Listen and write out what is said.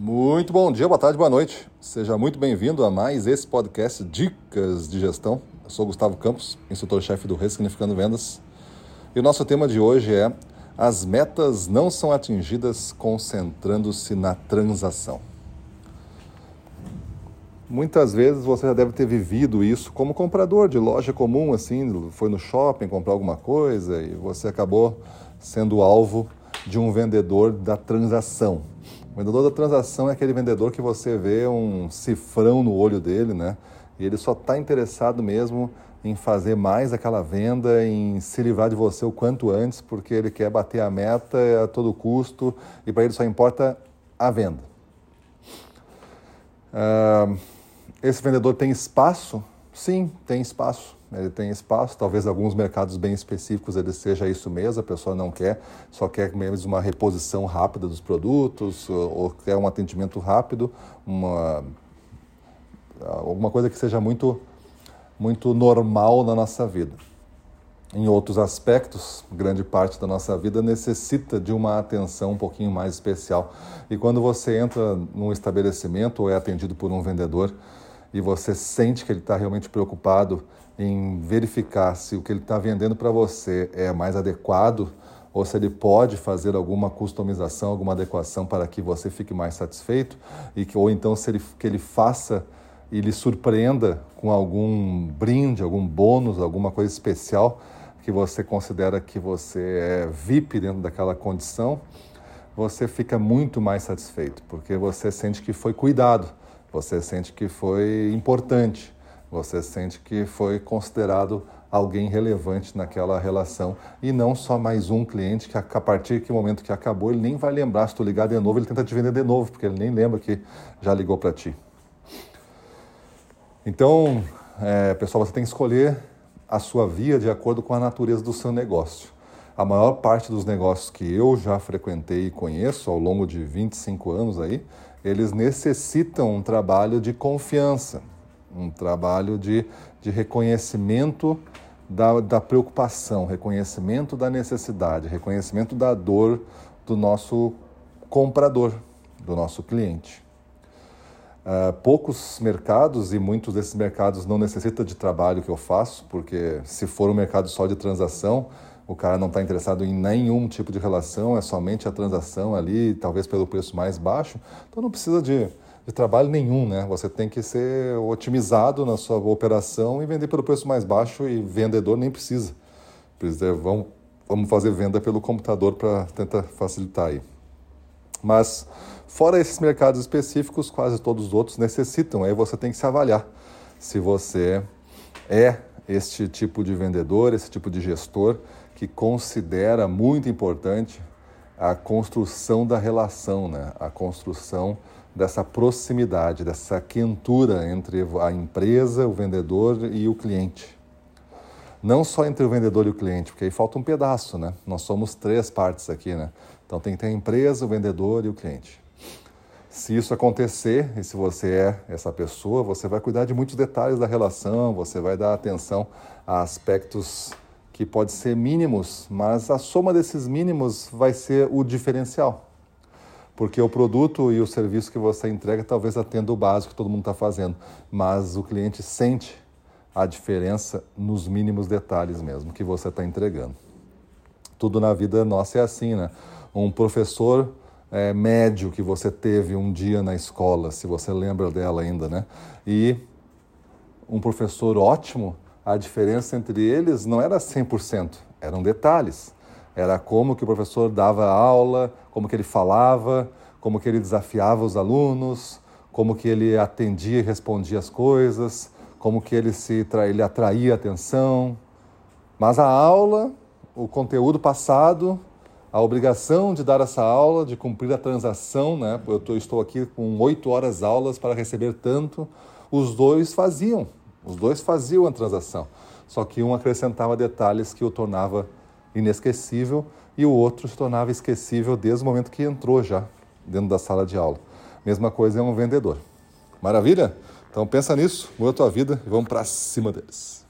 Muito bom dia, boa tarde, boa noite. Seja muito bem-vindo a mais esse podcast Dicas de Gestão. Eu sou Gustavo Campos, instrutor-chefe do Ressignificando Vendas. E o nosso tema de hoje é As metas não são atingidas concentrando-se na transação. Muitas vezes você já deve ter vivido isso como comprador de loja comum, assim, foi no shopping comprar alguma coisa e você acabou sendo alvo de um vendedor da transação vendedor da transação é aquele vendedor que você vê um cifrão no olho dele, né? E ele só está interessado mesmo em fazer mais aquela venda, em se livrar de você o quanto antes, porque ele quer bater a meta a todo custo e para ele só importa a venda. Uh, esse vendedor tem espaço? Sim, tem espaço. Ele tem espaço, talvez alguns mercados bem específicos ele seja isso mesmo, a pessoa não quer, só quer mesmo uma reposição rápida dos produtos, ou, ou quer um atendimento rápido, uma, alguma coisa que seja muito, muito normal na nossa vida. Em outros aspectos, grande parte da nossa vida necessita de uma atenção um pouquinho mais especial. E quando você entra num estabelecimento ou é atendido por um vendedor e você sente que ele está realmente preocupado em verificar se o que ele está vendendo para você é mais adequado ou se ele pode fazer alguma customização, alguma adequação para que você fique mais satisfeito e que, ou então se ele, que ele faça e lhe surpreenda com algum brinde, algum bônus, alguma coisa especial que você considera que você é VIP dentro daquela condição, você fica muito mais satisfeito, porque você sente que foi cuidado, você sente que foi importante. Você sente que foi considerado alguém relevante naquela relação e não só mais um cliente que a partir do momento que acabou ele nem vai lembrar se tu ligar de novo ele tenta te vender de novo porque ele nem lembra que já ligou para ti. Então, é, pessoal, você tem que escolher a sua via de acordo com a natureza do seu negócio. A maior parte dos negócios que eu já frequentei e conheço ao longo de 25 anos aí, eles necessitam um trabalho de confiança um trabalho de, de reconhecimento da, da preocupação, reconhecimento da necessidade, reconhecimento da dor do nosso comprador, do nosso cliente. Uh, poucos mercados e muitos desses mercados não necessitam de trabalho que eu faço, porque se for um mercado só de transação, o cara não está interessado em nenhum tipo de relação, é somente a transação ali, talvez pelo preço mais baixo, então não precisa de, de trabalho nenhum, né? Você tem que ser otimizado na sua operação e vender pelo preço mais baixo e vendedor nem precisa. Precisa, vamos, vamos fazer venda pelo computador para tentar facilitar aí. Mas fora esses mercados específicos, quase todos os outros necessitam. Aí você tem que se avaliar se você é este tipo de vendedor, esse tipo de gestor que considera muito importante a construção da relação, né? A construção dessa proximidade, dessa quentura entre a empresa, o vendedor e o cliente. Não só entre o vendedor e o cliente, porque aí falta um pedaço, né? Nós somos três partes aqui, né? Então tem que ter a empresa, o vendedor e o cliente. Se isso acontecer, e se você é essa pessoa, você vai cuidar de muitos detalhes da relação, você vai dar atenção a aspectos que podem ser mínimos, mas a soma desses mínimos vai ser o diferencial porque o produto e o serviço que você entrega talvez atenda o básico que todo mundo está fazendo, mas o cliente sente a diferença nos mínimos detalhes mesmo que você está entregando. Tudo na vida nossa é assim, né? Um professor é, médio que você teve um dia na escola, se você lembra dela ainda, né? E um professor ótimo, a diferença entre eles não era 100%, eram detalhes. Era como que o professor dava aula, como que ele falava, como que ele desafiava os alunos, como que ele atendia e respondia as coisas, como que ele se ele atraía atenção. Mas a aula, o conteúdo passado, a obrigação de dar essa aula, de cumprir a transação, né? Eu tô, estou aqui com oito horas aulas para receber tanto. Os dois faziam, os dois faziam a transação. Só que um acrescentava detalhes que o tornava inesquecível e o outro se tornava esquecível desde o momento que entrou já dentro da sala de aula. Mesma coisa é um vendedor. Maravilha? Então pensa nisso, muda a tua vida e vamos para cima deles.